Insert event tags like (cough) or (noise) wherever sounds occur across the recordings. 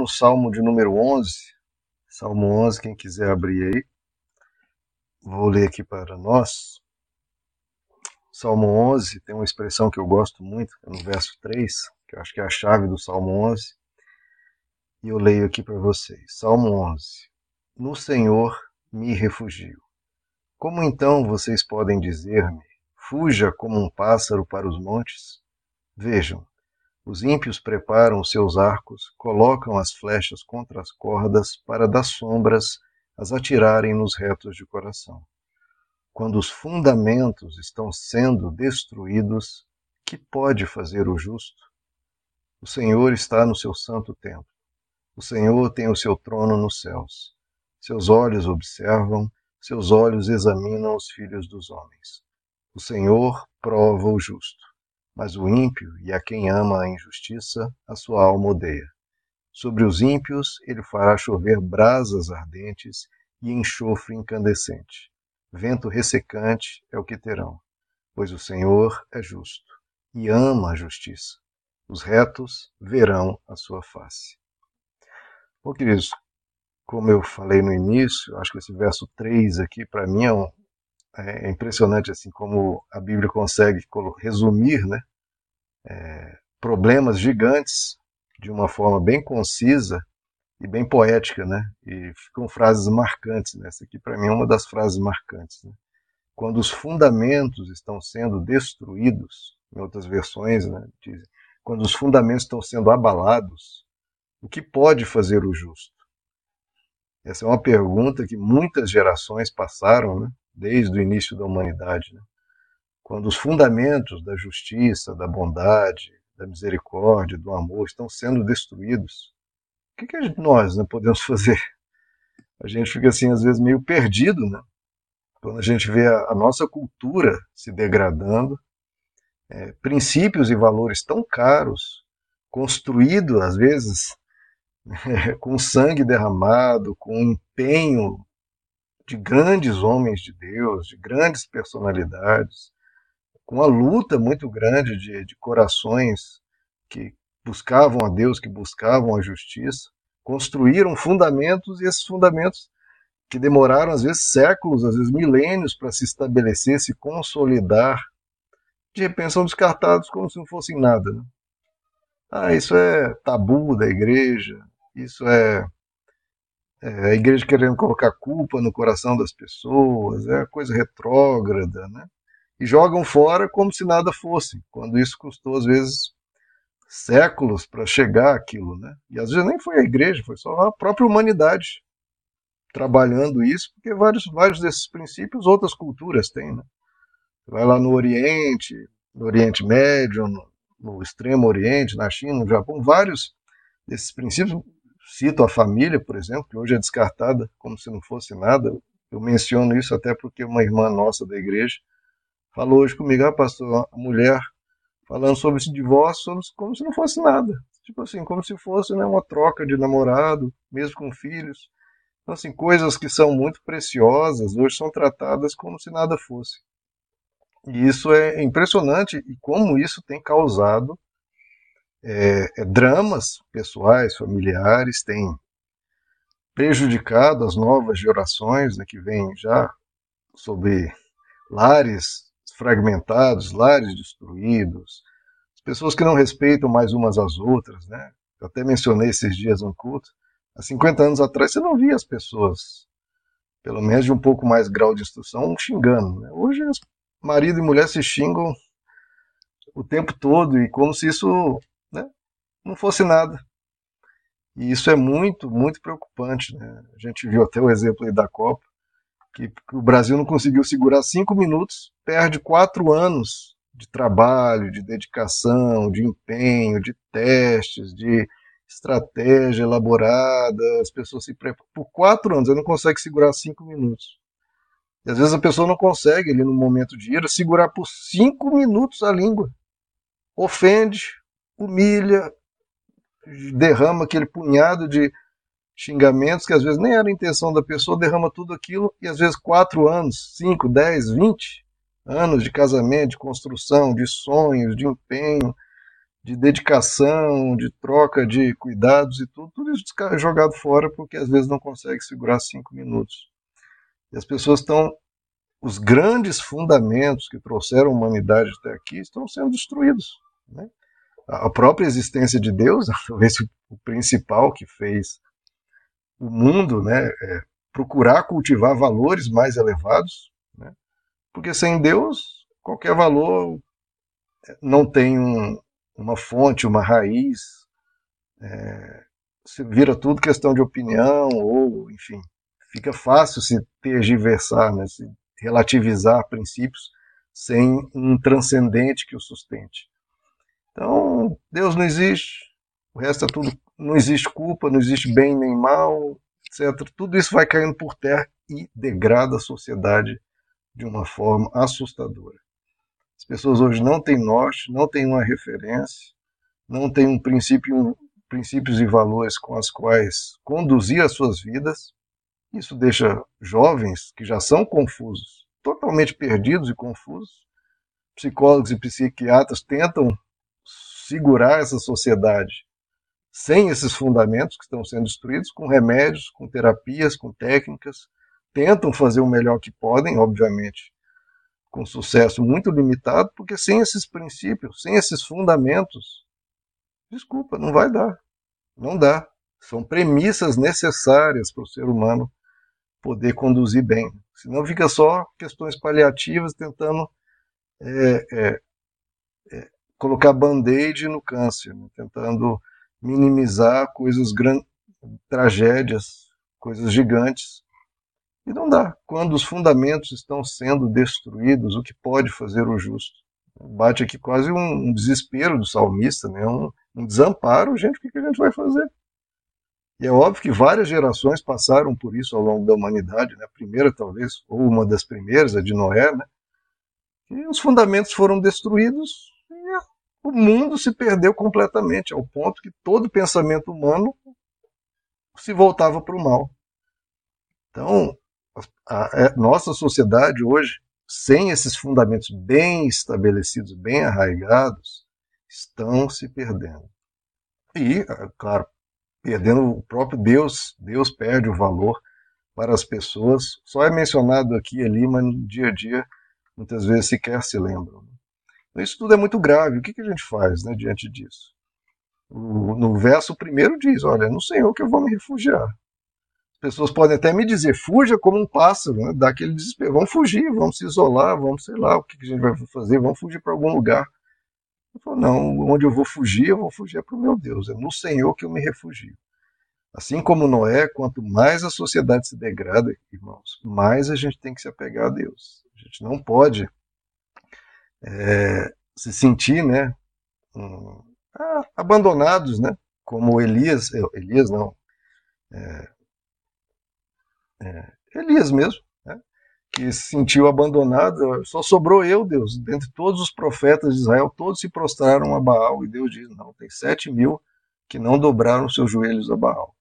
no Salmo de número 11. Salmo 11, quem quiser abrir aí. Vou ler aqui para nós. Salmo 11 tem uma expressão que eu gosto muito, é no verso 3, que eu acho que é a chave do Salmo 11. E eu leio aqui para vocês. Salmo 11. No Senhor me refugio. Como então vocês podem dizer-me, fuja como um pássaro para os montes? Vejam, os ímpios preparam os seus arcos, colocam as flechas contra as cordas para das sombras as atirarem nos retos de coração. Quando os fundamentos estão sendo destruídos, que pode fazer o justo? O Senhor está no seu santo templo. O Senhor tem o seu trono nos céus. Seus olhos observam, seus olhos examinam os filhos dos homens. O Senhor prova o justo mas o ímpio e a quem ama a injustiça, a sua alma odeia. Sobre os ímpios ele fará chover brasas ardentes e enxofre incandescente. Vento ressecante é o que terão, pois o Senhor é justo e ama a justiça. Os retos verão a sua face. Bom, queridos, como eu falei no início, acho que esse verso 3 aqui, para mim, é, um, é impressionante assim como a Bíblia consegue resumir né, é, problemas gigantes de uma forma bem concisa e bem poética, né? E ficam frases marcantes. Né? Essa aqui, para mim, é uma das frases marcantes. Né? Quando os fundamentos estão sendo destruídos, em outras versões, né, dizem, quando os fundamentos estão sendo abalados, o que pode fazer o justo? Essa é uma pergunta que muitas gerações passaram, né, desde o início da humanidade. Né? Quando os fundamentos da justiça, da bondade, da misericórdia, do amor estão sendo destruídos, o que, que nós não podemos fazer? A gente fica assim, às vezes, meio perdido, né? Quando a gente vê a, a nossa cultura se degradando, é, princípios e valores tão caros, construídos, às vezes, é, (laughs) com sangue derramado, com empenho de grandes homens de Deus, de grandes personalidades, com uma luta muito grande de, de corações que buscavam a Deus, que buscavam a justiça, construíram fundamentos e esses fundamentos que demoraram às vezes séculos, às vezes milênios para se estabelecer, se consolidar, de repente são descartados como se não fossem nada. Né? Ah, isso é tabu da igreja, isso é, é, a igreja querendo colocar culpa no coração das pessoas, é coisa retrógrada, né? E jogam fora como se nada fosse, quando isso custou às vezes séculos para chegar aquilo, né? E às vezes nem foi a igreja, foi só a própria humanidade trabalhando isso, porque vários, vários desses princípios outras culturas têm, né? Vai lá no Oriente, no Oriente Médio, no, no Extremo Oriente, na China, no Japão, vários desses princípios, cito a família, por exemplo, que hoje é descartada como se não fosse nada. Eu menciono isso até porque uma irmã nossa da igreja falou hoje comigo, ah, pastor, a mulher falando sobre esse divórcio como se não fosse nada. Tipo assim, como se fosse né, uma troca de namorado, mesmo com filhos. Então, assim, coisas que são muito preciosas hoje são tratadas como se nada fosse. E isso é impressionante e como isso tem causado é, é, dramas pessoais, familiares, tem prejudicado as novas gerações né, que vêm já sobre lares fragmentados, lares destruídos, as pessoas que não respeitam mais umas às outras, né? Eu até mencionei esses dias no culto. Há 50 anos atrás você não via as pessoas, pelo menos de um pouco mais grau de instrução, xingando. Né? Hoje marido e mulher se xingam o tempo todo e como se isso né, não fosse nada. E isso é muito, muito preocupante. Né? A gente viu até o exemplo aí da Copa que o Brasil não conseguiu segurar cinco minutos, perde quatro anos de trabalho, de dedicação, de empenho, de testes, de estratégia elaborada, as pessoas se preparam por quatro anos, ela não consegue segurar cinco minutos. E às vezes a pessoa não consegue, ali no momento de ira, segurar por cinco minutos a língua. Ofende, humilha, derrama aquele punhado de xingamentos que às vezes nem era a intenção da pessoa, derrama tudo aquilo e às vezes quatro anos, cinco, dez, vinte anos de casamento, de construção, de sonhos, de empenho, de dedicação, de troca de cuidados e tudo, tudo isso jogado fora porque às vezes não consegue segurar cinco minutos. E as pessoas estão. Os grandes fundamentos que trouxeram a humanidade até aqui estão sendo destruídos. Né? A própria existência de Deus, (laughs) talvez o principal que fez o mundo, né, é procurar cultivar valores mais elevados, né? porque sem Deus, qualquer valor não tem um, uma fonte, uma raiz, é, se vira tudo questão de opinião, ou, enfim, fica fácil se tergiversar, né, se relativizar princípios sem um transcendente que o sustente. Então, Deus não existe, o resto é tudo, não existe culpa, não existe bem nem mal, etc. Tudo isso vai caindo por terra e degrada a sociedade de uma forma assustadora. As pessoas hoje não têm norte, não têm uma referência, não têm um princípio, princípios e valores com os quais conduzir as suas vidas. Isso deixa jovens que já são confusos, totalmente perdidos e confusos. Psicólogos e psiquiatras tentam segurar essa sociedade sem esses fundamentos que estão sendo destruídos, com remédios, com terapias, com técnicas, tentam fazer o melhor que podem, obviamente, com sucesso muito limitado, porque sem esses princípios, sem esses fundamentos, desculpa, não vai dar. Não dá. São premissas necessárias para o ser humano poder conduzir bem. Senão fica só questões paliativas tentando é, é, é, colocar band-aid no câncer, né? tentando minimizar coisas grandes, tragédias, coisas gigantes, e não dá. Quando os fundamentos estão sendo destruídos, o que pode fazer o justo? Bate aqui quase um desespero do salmista, né? um, um desamparo. Gente, o que a gente vai fazer? E é óbvio que várias gerações passaram por isso ao longo da humanidade. Né? A primeira, talvez, ou uma das primeiras, a de Noé, né? e os fundamentos foram destruídos o mundo se perdeu completamente, ao ponto que todo pensamento humano se voltava para o mal. Então, a, a é, nossa sociedade hoje, sem esses fundamentos bem estabelecidos, bem arraigados, estão se perdendo. E, é, claro, perdendo o próprio Deus, Deus perde o valor para as pessoas. Só é mencionado aqui e ali, mas no dia a dia muitas vezes sequer se lembram. Isso tudo é muito grave. O que, que a gente faz né, diante disso? O, no verso primeiro diz: Olha, é no Senhor que eu vou me refugiar pessoas podem até me dizer, fuja como um pássaro, né? dá aquele desespero, vamos fugir, vamos se isolar, vamos, sei lá, o que a gente vai fazer, vamos fugir para algum lugar. Eu falo, não, onde eu vou fugir, eu vou fugir para o meu Deus, é no Senhor que eu me refugio. Assim como Noé, quanto mais a sociedade se degrada, irmãos, mais a gente tem que se apegar a Deus. A gente não pode é, se sentir, né, um, abandonados, né, como Elias, Elias não, é, é, Elias mesmo, né, que se sentiu abandonado, só sobrou eu, Deus. Dentre todos os profetas de Israel, todos se prostraram a Baal, e Deus diz: não, tem sete mil que não dobraram seus joelhos a Baal.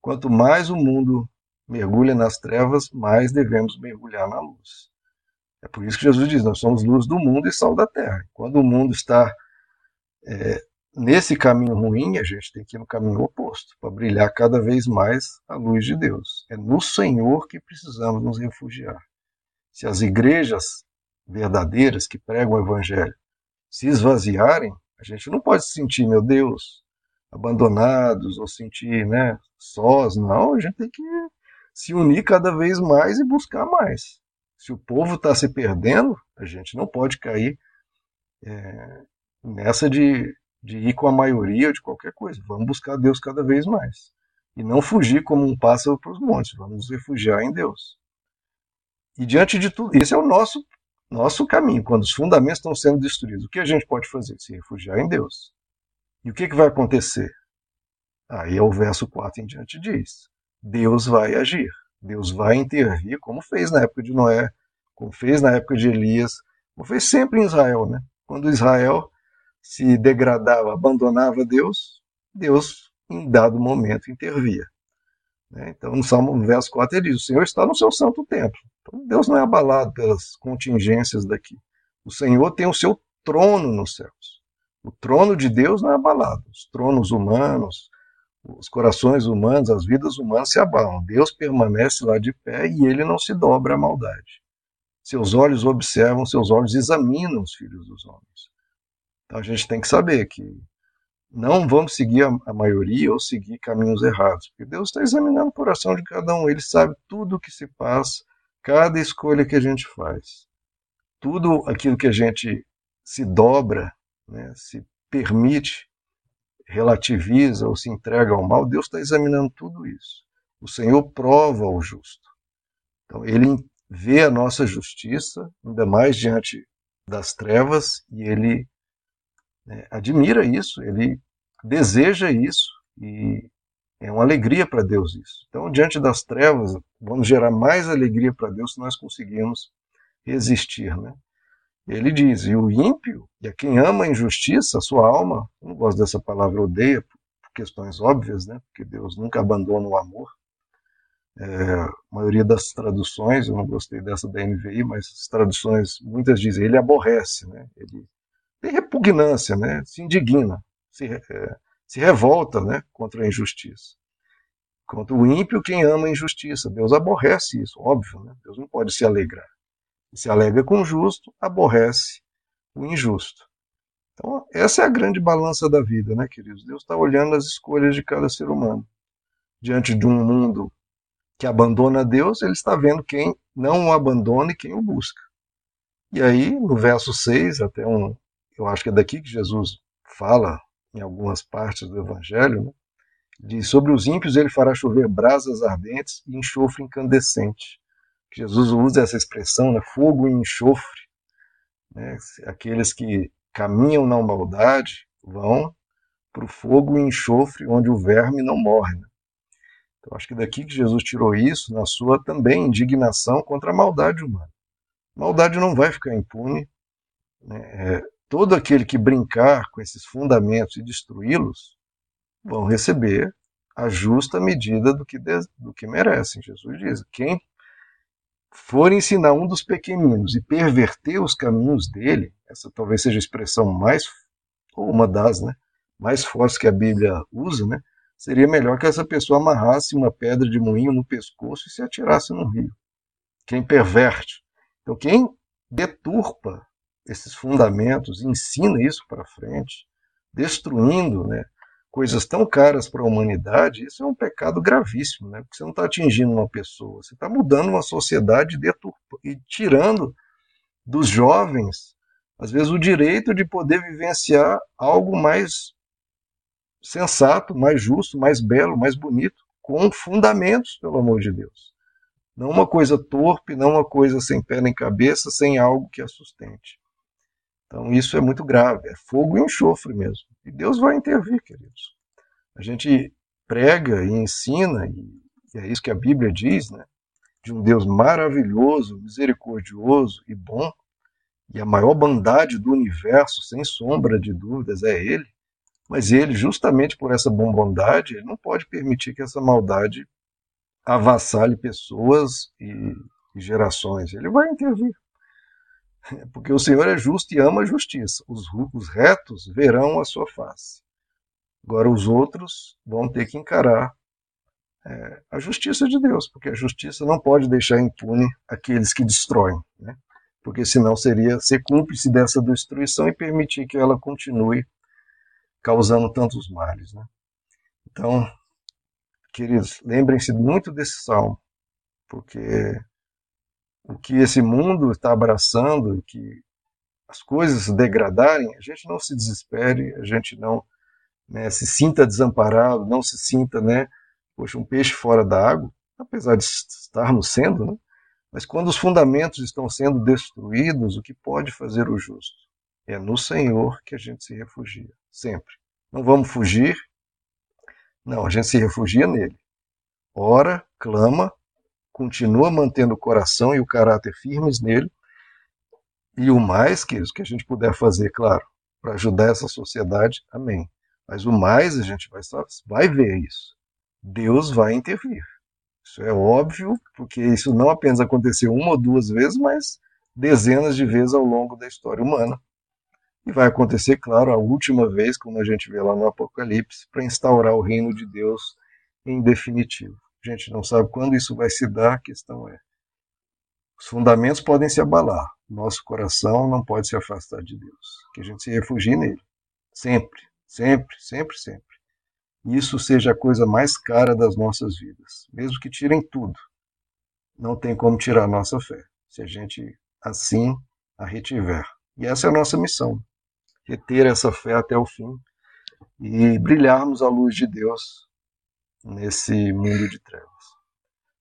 Quanto mais o mundo mergulha nas trevas, mais devemos mergulhar na luz. É por isso que Jesus diz: nós somos luz do mundo e sal da terra. Quando o mundo está é, nesse caminho ruim, a gente tem que ir no caminho oposto, para brilhar cada vez mais a luz de Deus. É no Senhor que precisamos nos refugiar. Se as igrejas verdadeiras que pregam o Evangelho se esvaziarem, a gente não pode se sentir, meu Deus, abandonados ou sentir né, sós. Não, a gente tem que se unir cada vez mais e buscar mais. Se o povo está se perdendo, a gente não pode cair é, nessa de de ir com a maioria de qualquer coisa. Vamos buscar Deus cada vez mais. E não fugir como um pássaro para os montes. Vamos nos refugiar em Deus. E diante de tudo, esse é o nosso, nosso caminho. Quando os fundamentos estão sendo destruídos, o que a gente pode fazer? Se refugiar em Deus. E o que, que vai acontecer? Aí é o verso 4 em diante diz: Deus vai agir. Deus vai intervir, como fez na época de Noé, como fez na época de Elias, como fez sempre em Israel, né? Quando Israel se degradava, abandonava Deus, Deus, em dado momento, intervia. Né? Então, no Salmo verso 4, ele diz: O Senhor está no seu santo templo. Então, Deus não é abalado pelas contingências daqui. O Senhor tem o seu trono nos céus. O trono de Deus não é abalado. Os tronos humanos, os corações humanos, as vidas humanas se abalam. Deus permanece lá de pé e ele não se dobra à maldade. Seus olhos observam, seus olhos examinam os filhos dos homens. Então a gente tem que saber que não vamos seguir a, maioria ou seguir caminhos errados, porque Deus está examinando o coração de cada um, ele sabe tudo o que se passa, cada escolha que a gente faz, tudo aquilo que a gente se dobra, né, se permite, relativiza ou se entrega ao mal, Deus está examinando tudo isso. O Senhor prova o justo. Então, ele vê a nossa justiça, ainda mais diante das trevas, e ele né, admira isso, ele deseja isso, e é uma alegria para Deus isso. Então, diante das trevas, vamos gerar mais alegria para Deus se nós conseguirmos resistir. Né? Ele diz: e o ímpio, e a quem ama a injustiça, a sua alma, eu não gosto dessa palavra odeia, por questões óbvias, né? porque Deus nunca abandona o amor. É, a maioria das traduções, eu não gostei dessa da NVI, mas as traduções, muitas dizem, ele aborrece, né? ele tem repugnância, né? se indigna, se, é, se revolta né? contra a injustiça. Contra o ímpio, quem ama a injustiça. Deus aborrece isso, óbvio, né? Deus não pode se alegrar se alegra com o justo, aborrece o injusto. Então, essa é a grande balança da vida, né, queridos? Deus está olhando as escolhas de cada ser humano. Diante de um mundo que abandona Deus, ele está vendo quem não o abandona e quem o busca. E aí, no verso 6, até um, eu acho que é daqui que Jesus fala em algumas partes do Evangelho, né? diz: Sobre os ímpios ele fará chover brasas ardentes e enxofre incandescente. Jesus usa essa expressão, né, fogo e enxofre. Né, aqueles que caminham na maldade vão para o fogo e enxofre onde o verme não morre. Né? Então, acho que daqui que Jesus tirou isso na sua também indignação contra a maldade humana. Maldade não vai ficar impune. Né? É, todo aquele que brincar com esses fundamentos e destruí-los vão receber a justa medida do que, do que merecem. Jesus diz: quem for ensinar um dos pequeninos e perverter os caminhos dele, essa talvez seja a expressão mais, ou uma das, né, mais fortes que a Bíblia usa, né, seria melhor que essa pessoa amarrasse uma pedra de moinho no pescoço e se atirasse no rio. Quem perverte. Então, quem deturpa esses fundamentos, ensina isso para frente, destruindo né, coisas tão caras para a humanidade, isso é um pecado gravíssimo, né? Porque você não está atingindo uma pessoa, você está mudando uma sociedade e tirando dos jovens, às vezes, o direito de poder vivenciar algo mais sensato, mais justo, mais belo, mais bonito, com fundamentos, pelo amor de Deus. Não uma coisa torpe, não uma coisa sem pé nem cabeça, sem algo que a sustente. Então isso é muito grave, é fogo e enxofre mesmo. E Deus vai intervir, queridos. A gente prega e ensina, e é isso que a Bíblia diz, né? De um Deus maravilhoso, misericordioso e bom, e a maior bondade do universo, sem sombra de dúvidas, é Ele. Mas Ele, justamente por essa bondade, Ele não pode permitir que essa maldade avassale pessoas e gerações. Ele vai intervir. Porque o Senhor é justo e ama a justiça. Os, os retos verão a sua face. Agora, os outros vão ter que encarar é, a justiça de Deus, porque a justiça não pode deixar impune aqueles que destroem, né? porque senão seria ser cúmplice dessa destruição e permitir que ela continue causando tantos males. Né? Então, queridos, lembrem-se muito desse salmo, porque o que esse mundo está abraçando, que as coisas se degradarem, a gente não se desespere, a gente não né, se sinta desamparado, não se sinta, né, poxa, um peixe fora da água, apesar de estarmos sendo, né, mas quando os fundamentos estão sendo destruídos, o que pode fazer o justo? É no Senhor que a gente se refugia, sempre. Não vamos fugir, não, a gente se refugia nele. Ora, clama, continua mantendo o coração e o caráter firmes nele. E o mais, queridos, que a gente puder fazer, claro, para ajudar essa sociedade, amém. Mas o mais a gente vai, vai ver isso. Deus vai intervir. Isso é óbvio, porque isso não apenas aconteceu uma ou duas vezes, mas dezenas de vezes ao longo da história humana. E vai acontecer, claro, a última vez, como a gente vê lá no Apocalipse, para instaurar o reino de Deus em definitivo. A gente não sabe quando isso vai se dar, a questão é. Os fundamentos podem se abalar, nosso coração não pode se afastar de Deus, que a gente se refugie nele, sempre, sempre, sempre, sempre. Isso seja a coisa mais cara das nossas vidas, mesmo que tirem tudo. Não tem como tirar a nossa fé, se a gente assim a retiver. E essa é a nossa missão, reter essa fé até o fim e brilharmos a luz de Deus nesse mundo de trevas.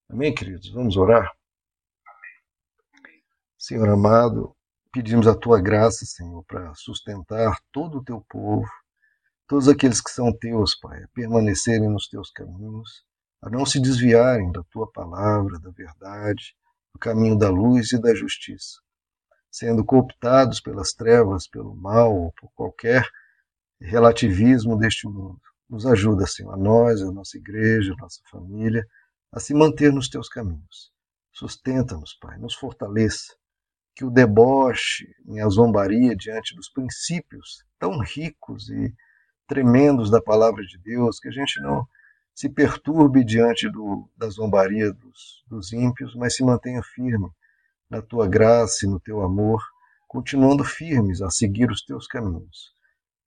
Amém, queridos? Vamos orar? Senhor amado, pedimos a tua graça, Senhor, para sustentar todo o teu povo, todos aqueles que são teus, Pai, a permanecerem nos teus caminhos, a não se desviarem da tua palavra, da verdade, do caminho da luz e da justiça sendo cooptados pelas trevas, pelo mal ou por qualquer relativismo deste mundo. Nos ajuda, Senhor, a nós, a nossa igreja, a nossa família, a se manter nos teus caminhos. Sustenta-nos, Pai, nos fortaleça. Que o deboche e a zombaria diante dos princípios tão ricos e tremendos da palavra de Deus, que a gente não se perturbe diante do, da zombaria dos, dos ímpios, mas se mantenha firme na tua graça e no teu amor, continuando firmes a seguir os teus caminhos.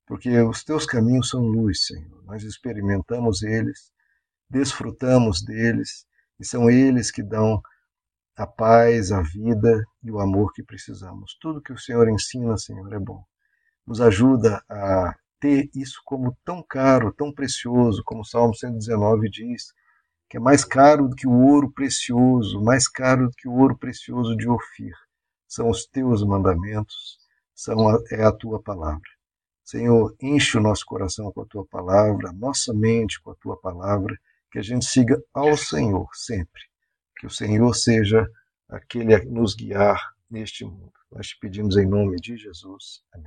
Porque os teus caminhos são luz, Senhor. Nós experimentamos eles, desfrutamos deles, e são eles que dão a paz, a vida e o amor que precisamos. Tudo que o Senhor ensina, Senhor, é bom. Nos ajuda a ter isso como tão caro, tão precioso, como o Salmo 119 diz, que é mais caro do que o ouro precioso, mais caro do que o ouro precioso de Ofir. São os teus mandamentos, são a, é a tua palavra. Senhor, enche o nosso coração com a tua palavra, nossa mente com a tua palavra, que a gente siga ao Senhor sempre. Que o Senhor seja aquele a nos guiar neste mundo. Nós te pedimos em nome de Jesus. Amém.